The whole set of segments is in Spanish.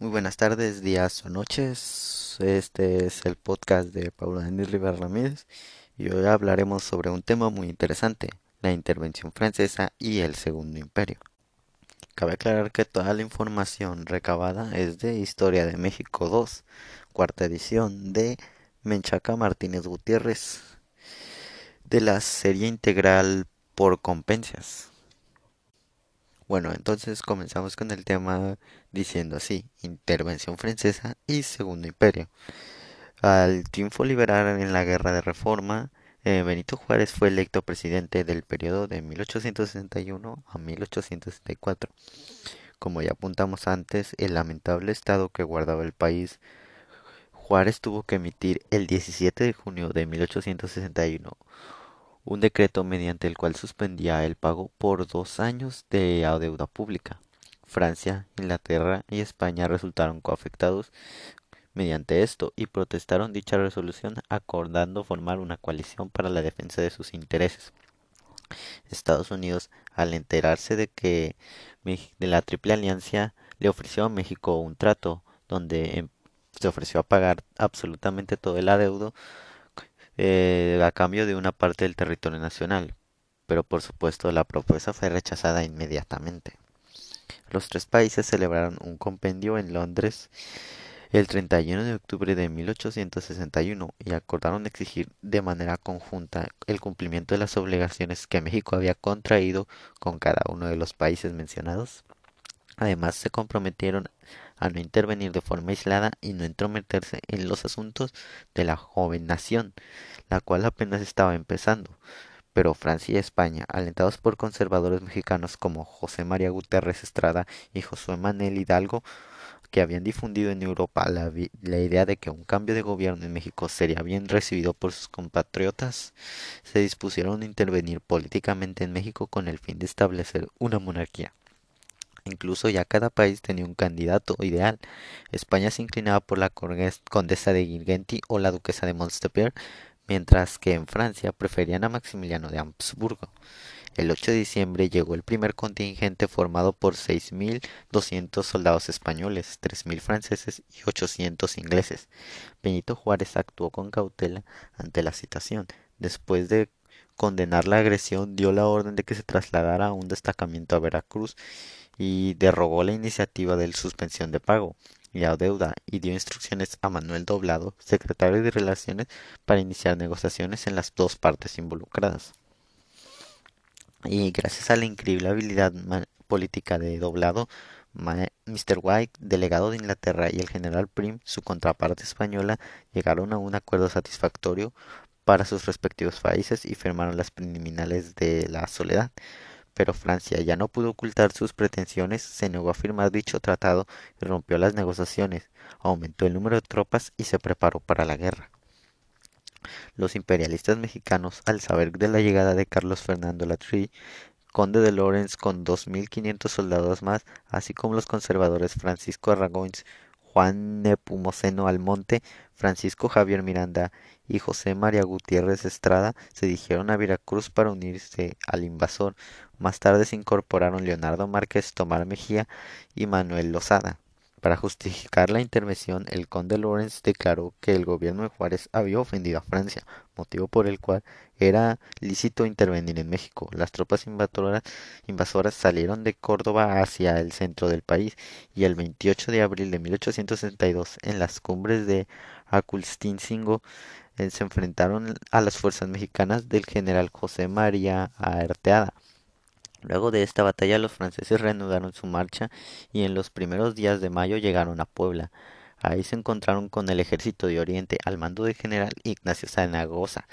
Muy buenas tardes, días o noches. Este es el podcast de Paula Denis Rivera Ramírez y hoy hablaremos sobre un tema muy interesante, la intervención francesa y el Segundo Imperio. Cabe aclarar que toda la información recabada es de Historia de México 2, cuarta edición de Menchaca Martínez Gutiérrez, de la serie integral por competencias. Bueno, entonces comenzamos con el tema diciendo así, intervención francesa y segundo imperio. Al triunfo liberal en la guerra de reforma, eh, Benito Juárez fue electo presidente del periodo de 1861 a 1864. Como ya apuntamos antes, el lamentable estado que guardaba el país, Juárez tuvo que emitir el 17 de junio de 1861 un decreto mediante el cual suspendía el pago por dos años de deuda pública. Francia, Inglaterra y España resultaron coafectados mediante esto y protestaron dicha resolución acordando formar una coalición para la defensa de sus intereses. Estados Unidos, al enterarse de que de la Triple Alianza le ofreció a México un trato donde em, se ofreció a pagar absolutamente todo el adeudo eh, a cambio de una parte del territorio nacional, pero por supuesto la propuesta fue rechazada inmediatamente. Los tres países celebraron un compendio en Londres el 31 de octubre de 1861 y acordaron exigir de manera conjunta el cumplimiento de las obligaciones que México había contraído con cada uno de los países mencionados. Además se comprometieron a no intervenir de forma aislada y no entrometerse en los asuntos de la joven nación, la cual apenas estaba empezando. Pero Francia y España, alentados por conservadores mexicanos como José María Guterres Estrada y Josué Manuel Hidalgo, que habían difundido en Europa la, la, idea de que un cambio de gobierno en México sería bien recibido por sus compatriotas, se dispusieron a intervenir políticamente en México con el fin de establecer una monarquía. Incluso ya cada país tenía un candidato ideal. España se inclinaba por la condesa de Girgenti o la duquesa de Montpellier, mientras que en Francia preferían a Maximiliano de Habsburgo. El 8 de diciembre llegó el primer contingente formado por 6.200 soldados españoles, 3.000 franceses y 800 ingleses. Benito Juárez actuó con cautela ante la situación. Después de condenar la agresión, dio la orden de que se trasladara un destacamento a Veracruz y derogó la iniciativa de suspensión de pago y la deuda y dio instrucciones a Manuel Doblado, secretario de Relaciones, para iniciar negociaciones en las dos partes involucradas. Y gracias a la increíble habilidad política de Doblado, Mr. White, delegado de Inglaterra, y el general Prim, su contraparte española, llegaron a un acuerdo satisfactorio para sus respectivos países y firmaron las preliminares de la soledad pero Francia ya no pudo ocultar sus pretensiones, se negó a firmar dicho tratado y rompió las negociaciones, aumentó el número de tropas y se preparó para la guerra. Los imperialistas mexicanos, al saber de la llegada de Carlos Fernando Latry, conde de Lorenz con 2.500 soldados más, así como los conservadores Francisco Arragoins, Juan Nepomuceno Almonte, Francisco Javier Miranda y José María Gutiérrez Estrada se dirigieron a Veracruz para unirse al invasor. Más tarde se incorporaron Leonardo Márquez Tomar Mejía y Manuel Lozada. Para justificar la intervención, el conde Lawrence declaró que el gobierno de Juárez había ofendido a Francia, motivo por el cual era lícito intervenir en México. Las tropas invasoras, invasoras salieron de Córdoba hacia el centro del país y el 28 de abril de 1862, en las cumbres de Aculstincingo, eh, se enfrentaron a las fuerzas mexicanas del general José María Arteada. Luego de esta batalla los franceses reanudaron su marcha y en los primeros días de mayo llegaron a Puebla. Ahí se encontraron con el ejército de Oriente al mando del general Ignacio Zaragoza.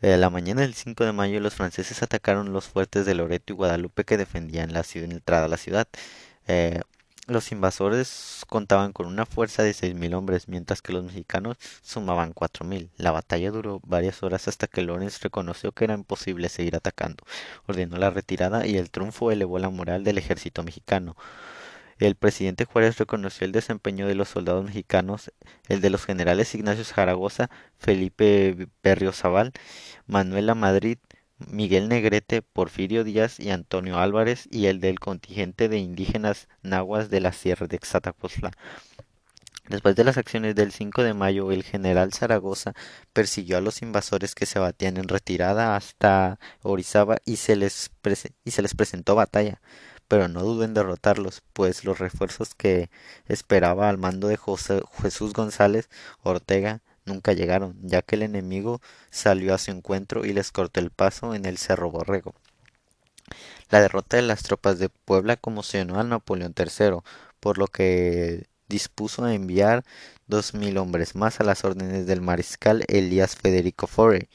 Eh, la mañana del 5 de mayo los franceses atacaron los fuertes de Loreto y Guadalupe que defendían la ciudad, entrada a la ciudad. Eh, los invasores contaban con una fuerza de seis mil hombres, mientras que los mexicanos sumaban cuatro mil. La batalla duró varias horas hasta que Lorenz reconoció que era imposible seguir atacando, ordenó la retirada y el triunfo elevó la moral del ejército mexicano. El presidente Juárez reconoció el desempeño de los soldados mexicanos, el de los generales Ignacio Zaragoza, Felipe Berriozabal, Manuela Madrid, Miguel Negrete, Porfirio Díaz y Antonio Álvarez y el del contingente de indígenas nahuas de la sierra de Xatapoztlán. Después de las acciones del 5 de mayo, el general Zaragoza persiguió a los invasores que se batían en retirada hasta Orizaba y se les, y se les presentó batalla pero no dudó en derrotarlos, pues los refuerzos que esperaba al mando de José, Jesús González Ortega nunca llegaron, ya que el enemigo salió a su encuentro y les cortó el paso en el Cerro Borrego. La derrota de las tropas de Puebla conmocionó a Napoleón III, por lo que dispuso a enviar dos mil hombres más a las órdenes del mariscal Elías Federico Forey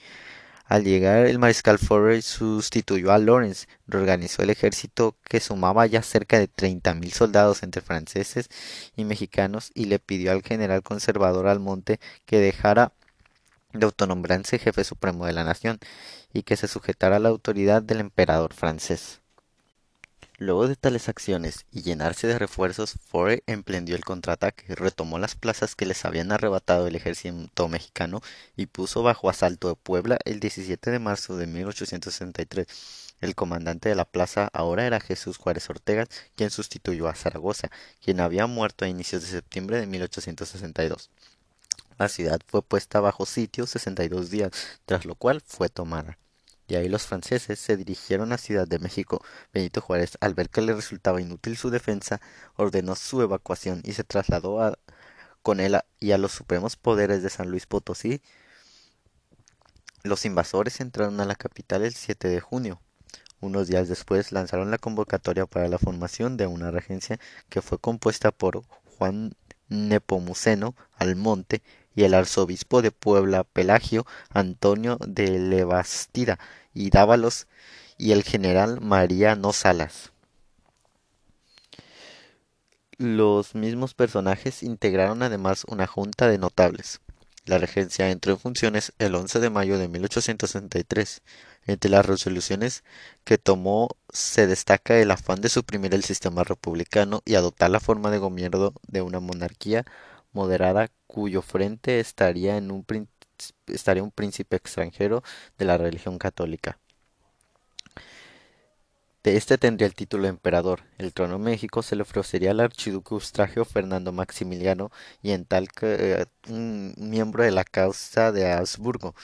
al llegar el mariscal Forrest sustituyó a Lawrence, reorganizó el ejército que sumaba ya cerca de treinta mil soldados entre franceses y mexicanos y le pidió al general conservador Almonte que dejara de autonombrarse jefe supremo de la nación y que se sujetara a la autoridad del emperador francés. Luego de tales acciones y llenarse de refuerzos, Foray emprendió el contraataque, retomó las plazas que les habían arrebatado el ejército mexicano y puso bajo asalto de Puebla el 17 de marzo de 1863. El comandante de la plaza ahora era Jesús Juárez Ortega, quien sustituyó a Zaragoza, quien había muerto a inicios de septiembre de 1862. La ciudad fue puesta bajo sitio 62 días, tras lo cual fue tomada. De ahí los franceses se dirigieron a Ciudad de México. Benito Juárez, al ver que le resultaba inútil su defensa, ordenó su evacuación y se trasladó con él y a los supremos poderes de San Luis Potosí. Los invasores entraron a la capital el 7 de junio. Unos días después lanzaron la convocatoria para la formación de una regencia que fue compuesta por Juan Nepomuceno Almonte y el arzobispo de Puebla Pelagio Antonio de Levastida y Dávalos y el general Mariano Salas. Los mismos personajes integraron además una junta de notables. La regencia entró en funciones el 11 de mayo de 1863. Entre las resoluciones que tomó se destaca el afán de suprimir el sistema republicano y adoptar la forma de gobierno de una monarquía moderada cuyo frente estaría, un, un príncipe extranjero de la religión católica. Este tendría el título de emperador. El trono de México se le ofrecería al archiduque Eustragio Fernando Maximiliano y en tal que eh, miembro de la causa de Habsburgo.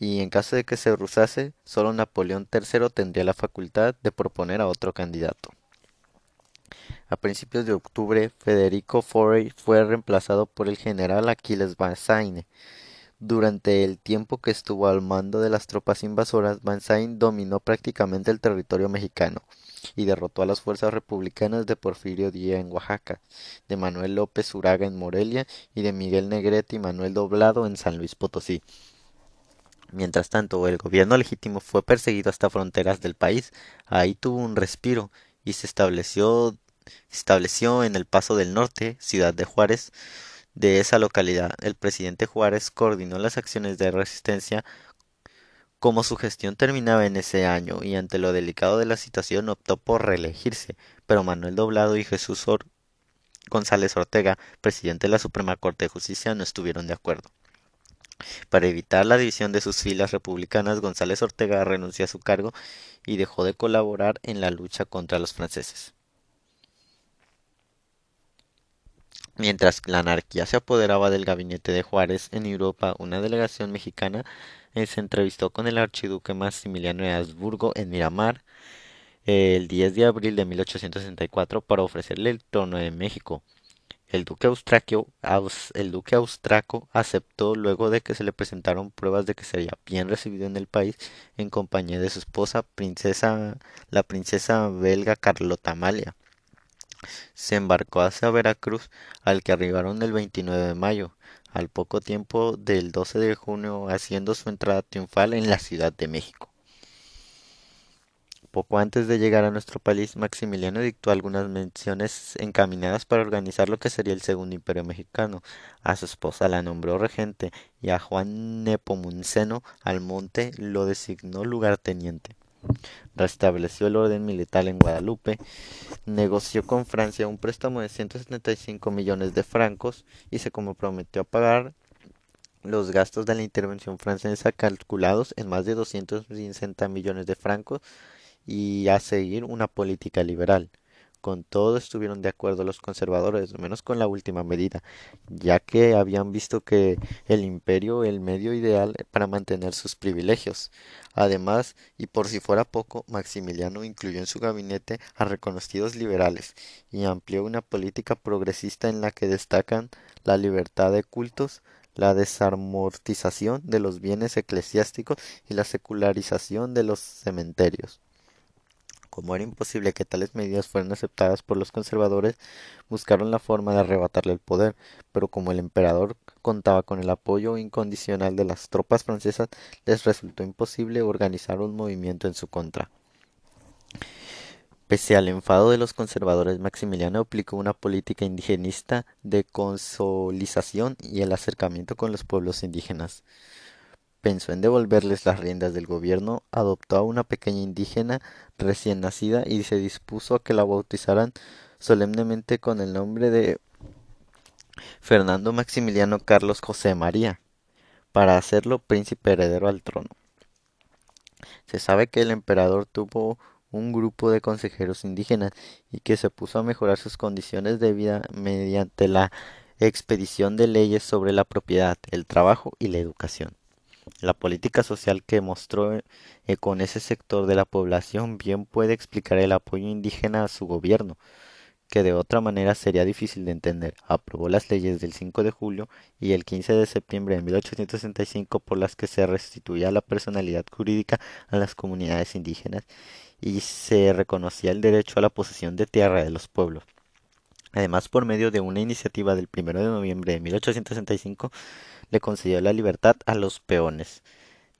Y en caso de que se rusase, solo Napoleón III tendría la facultad de proponer a otro candidato. A principios de octubre, Federico Forey fue reemplazado por el general Aquiles Banzaine. Durante el tiempo que estuvo al mando de las tropas invasoras, Banzaine dominó prácticamente el territorio mexicano y derrotó a las fuerzas republicanas de Porfirio Díaz en Oaxaca, de Manuel López Uraga en Morelia y de Miguel Negrete y Manuel Doblado en San Luis Potosí. Mientras tanto, el gobierno legítimo fue perseguido hasta fronteras del país. Ahí tuvo un respiro y se estableció estableció en el Paso del Norte, ciudad de Juárez, de esa localidad. El presidente Juárez coordinó las acciones de resistencia como su gestión terminaba en ese año y ante lo delicado de la situación optó por reelegirse, pero Manuel Doblado y Jesús González Ortega, presidente de la Suprema Corte de Justicia, no estuvieron de acuerdo. Para evitar la división de sus filas republicanas, González Ortega renunció a su cargo y dejó de colaborar en la lucha contra los franceses. Mientras la anarquía se apoderaba del gabinete de Juárez en Europa, una delegación mexicana eh, se entrevistó con el archiduque Maximiliano de Habsburgo en Miramar el 10 de abril de 1864 para ofrecerle el trono de México. El duque, el duque austraco aceptó luego de que se le presentaron pruebas de que sería bien recibido en el país en compañía de su esposa, princesa, la princesa belga Carlota Amalia se embarcó hacia Veracruz, al que arribaron el 29 de mayo, al poco tiempo del 12 de junio, haciendo su entrada triunfal en la Ciudad de México. Poco antes de llegar a nuestro país, Maximiliano dictó algunas menciones encaminadas para organizar lo que sería el segundo imperio mexicano. A su esposa la nombró regente y a Juan Nepomuceno Almonte lo designó lugarteniente restableció el orden militar en Guadalupe, negoció con Francia un préstamo de 175 millones de francos y se comprometió a pagar los gastos de la intervención francesa calculados en más de 260 millones de francos y a seguir una política liberal. Con todo estuvieron de acuerdo los conservadores, menos con la última medida, ya que habían visto que el imperio el medio ideal para mantener sus privilegios. Además, y por si fuera poco, Maximiliano incluyó en su gabinete a reconocidos liberales y amplió una política progresista en la que destacan la libertad de cultos, la desamortización de los bienes eclesiásticos y la secularización de los cementerios. Como era imposible que tales medidas fueran aceptadas por los conservadores, buscaron la forma de arrebatarle el poder, pero como el emperador contaba con el apoyo incondicional de las tropas francesas, les resultó imposible organizar un movimiento en su contra. Pese al enfado de los conservadores, Maximiliano aplicó una política indigenista de consolización y el acercamiento con los pueblos indígenas pensó en devolverles las riendas del gobierno, adoptó a una pequeña indígena recién nacida y se dispuso a que la bautizaran solemnemente con el nombre de Fernando Maximiliano Carlos José María, para hacerlo príncipe heredero al trono. Se sabe que el emperador tuvo un grupo de consejeros indígenas y que se puso a mejorar sus condiciones de vida mediante la expedición de leyes sobre la propiedad, el trabajo y la educación. La política social que mostró eh, con ese sector de la población bien puede explicar el apoyo indígena a su gobierno, que de otra manera sería difícil de entender. Aprobó las leyes del 5 de julio y el 15 de septiembre de 1865 por las que se restituía la personalidad jurídica a las comunidades indígenas y se reconocía el derecho a la posesión de tierra de los pueblos. Además, por medio de una iniciativa del 1 de noviembre de 1865, le concedió la libertad a los peones.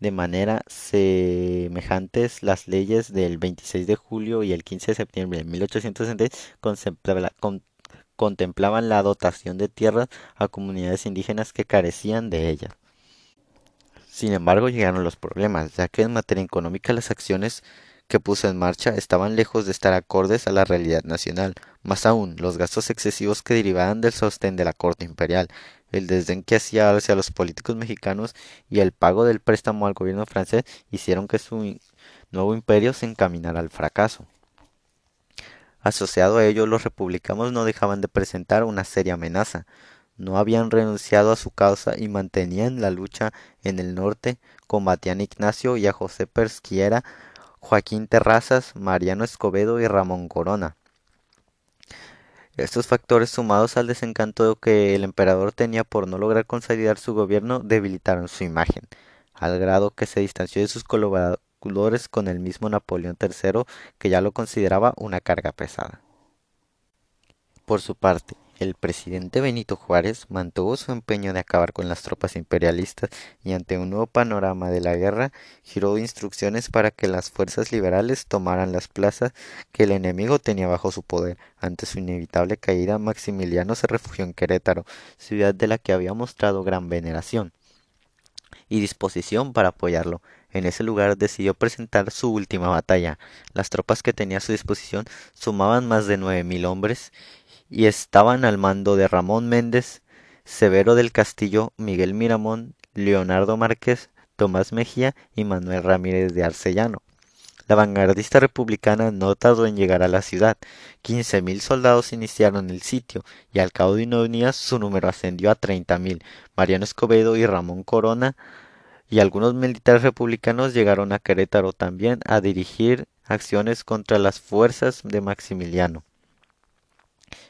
De manera semejantes, las leyes del 26 de julio y el 15 de septiembre de 1860 contemplaban la dotación de tierras a comunidades indígenas que carecían de ellas. Sin embargo, llegaron los problemas, ya que en materia económica las acciones que puso en marcha estaban lejos de estar acordes a la realidad nacional. Más aún, los gastos excesivos que derivaban del sostén de la corte imperial, el desdén que hacía hacia los políticos mexicanos y el pago del préstamo al gobierno francés hicieron que su nuevo imperio se encaminara al fracaso. Asociado a ello, los republicanos no dejaban de presentar una seria amenaza. No habían renunciado a su causa y mantenían la lucha en el norte, combatían a Ignacio y a José Persquiera, Joaquín Terrazas, Mariano Escobedo y Ramón Corona. Estos factores sumados al desencanto que el emperador tenía por no lograr consolidar su gobierno debilitaron su imagen, al grado que se distanció de sus colaboradores con el mismo Napoleón III, que ya lo consideraba una carga pesada. Por su parte, el presidente Benito Juárez mantuvo su empeño de acabar con las tropas imperialistas y ante un nuevo panorama de la guerra giró instrucciones para que las fuerzas liberales tomaran las plazas que el enemigo tenía bajo su poder. Ante su inevitable caída, Maximiliano se refugió en Querétaro, ciudad de la que había mostrado gran veneración y disposición para apoyarlo. En ese lugar decidió presentar su última batalla. Las tropas que tenía a su disposición sumaban más de nueve mil hombres y estaban al mando de Ramón Méndez, Severo del Castillo, Miguel Miramón, Leonardo Márquez, Tomás Mejía y Manuel Ramírez de Arcellano. La vanguardista republicana no tardó en llegar a la ciudad. Quince mil soldados iniciaron el sitio y al cabo de unos días su número ascendió a treinta mil. Mariano Escobedo y Ramón Corona y algunos militares republicanos llegaron a Querétaro también a dirigir acciones contra las fuerzas de Maximiliano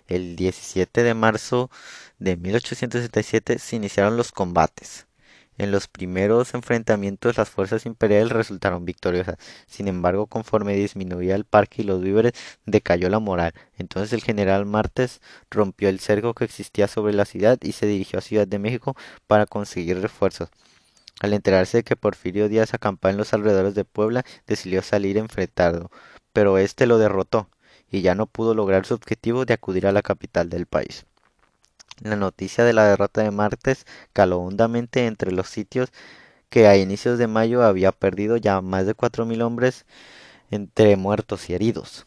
el 17 de marzo de 1877 se iniciaron los combates. En los primeros enfrentamientos las fuerzas imperiales resultaron victoriosas. Sin embargo, conforme disminuía el parque y los víveres, decayó la moral. Entonces el general Martes rompió el cerco que existía sobre la ciudad y se dirigió a Ciudad de México para conseguir refuerzos. Al enterarse de que Porfirio Díaz acampaba en los alrededores de Puebla, decidió salir a pero éste lo derrotó y ya no pudo lograr su objetivo de acudir a la capital del país. La noticia de la derrota de Martes caló hondamente entre los sitios que a inicios de mayo había perdido ya más de cuatro mil hombres entre muertos y heridos.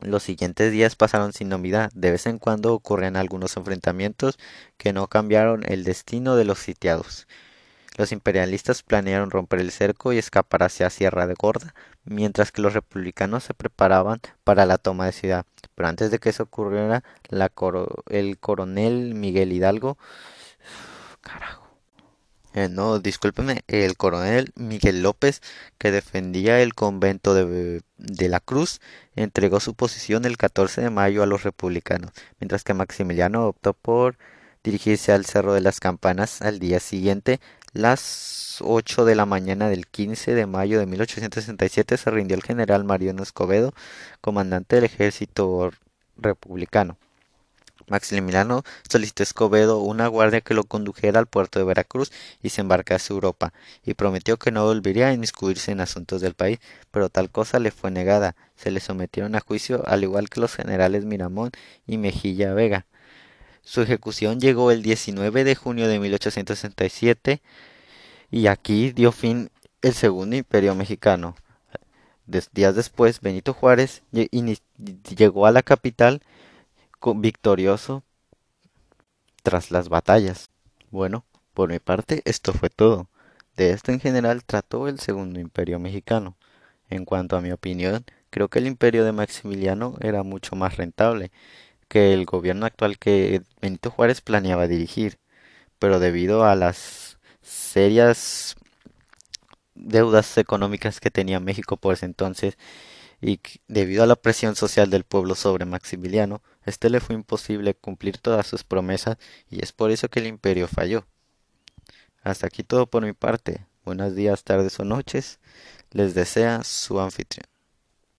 Los siguientes días pasaron sin novedad. De vez en cuando ocurrían algunos enfrentamientos que no cambiaron el destino de los sitiados. Los imperialistas planearon romper el cerco y escapar hacia Sierra de Gorda, mientras que los republicanos se preparaban para la toma de ciudad. Pero antes de que eso ocurriera, el coronel Miguel Hidalgo carajo eh, no, discúlpeme, el coronel Miguel López, que defendía el convento de, de, la Cruz, entregó su posición el 14 de mayo a los republicanos, mientras que Maximiliano optó por dirigirse al Cerro de las Campanas al día siguiente. Las 8 de la mañana del 15 de mayo de 1867 se rindió el general Mariano Escobedo, comandante del ejército republicano. Maximiliano solicitó a Escobedo una guardia que lo condujera al puerto de Veracruz y se embarcase a Europa, y prometió que no volvería a inmiscuirse en asuntos del país, pero tal cosa le fue negada. Se le sometieron a juicio al igual que los generales Miramón y Mejilla Vega. Su ejecución llegó el 19 de junio de 1867 y aquí dio fin el segundo imperio mexicano. días después, Benito Juárez llegó a la capital victorioso tras las batallas. Bueno, por mi parte esto fue todo. De esto en general trató el segundo imperio mexicano. En cuanto a mi opinión, creo que el imperio de Maximiliano era mucho más rentable que el gobierno actual que Benito Juárez planeaba dirigir, pero debido a las serias deudas económicas que tenía México por ese entonces y debido a la presión social del pueblo sobre Maximiliano, este le fue imposible cumplir todas sus promesas y es por eso que el imperio falló. Hasta aquí todo por mi parte. Buenos días, tardes o noches. Les desea su anfitrión.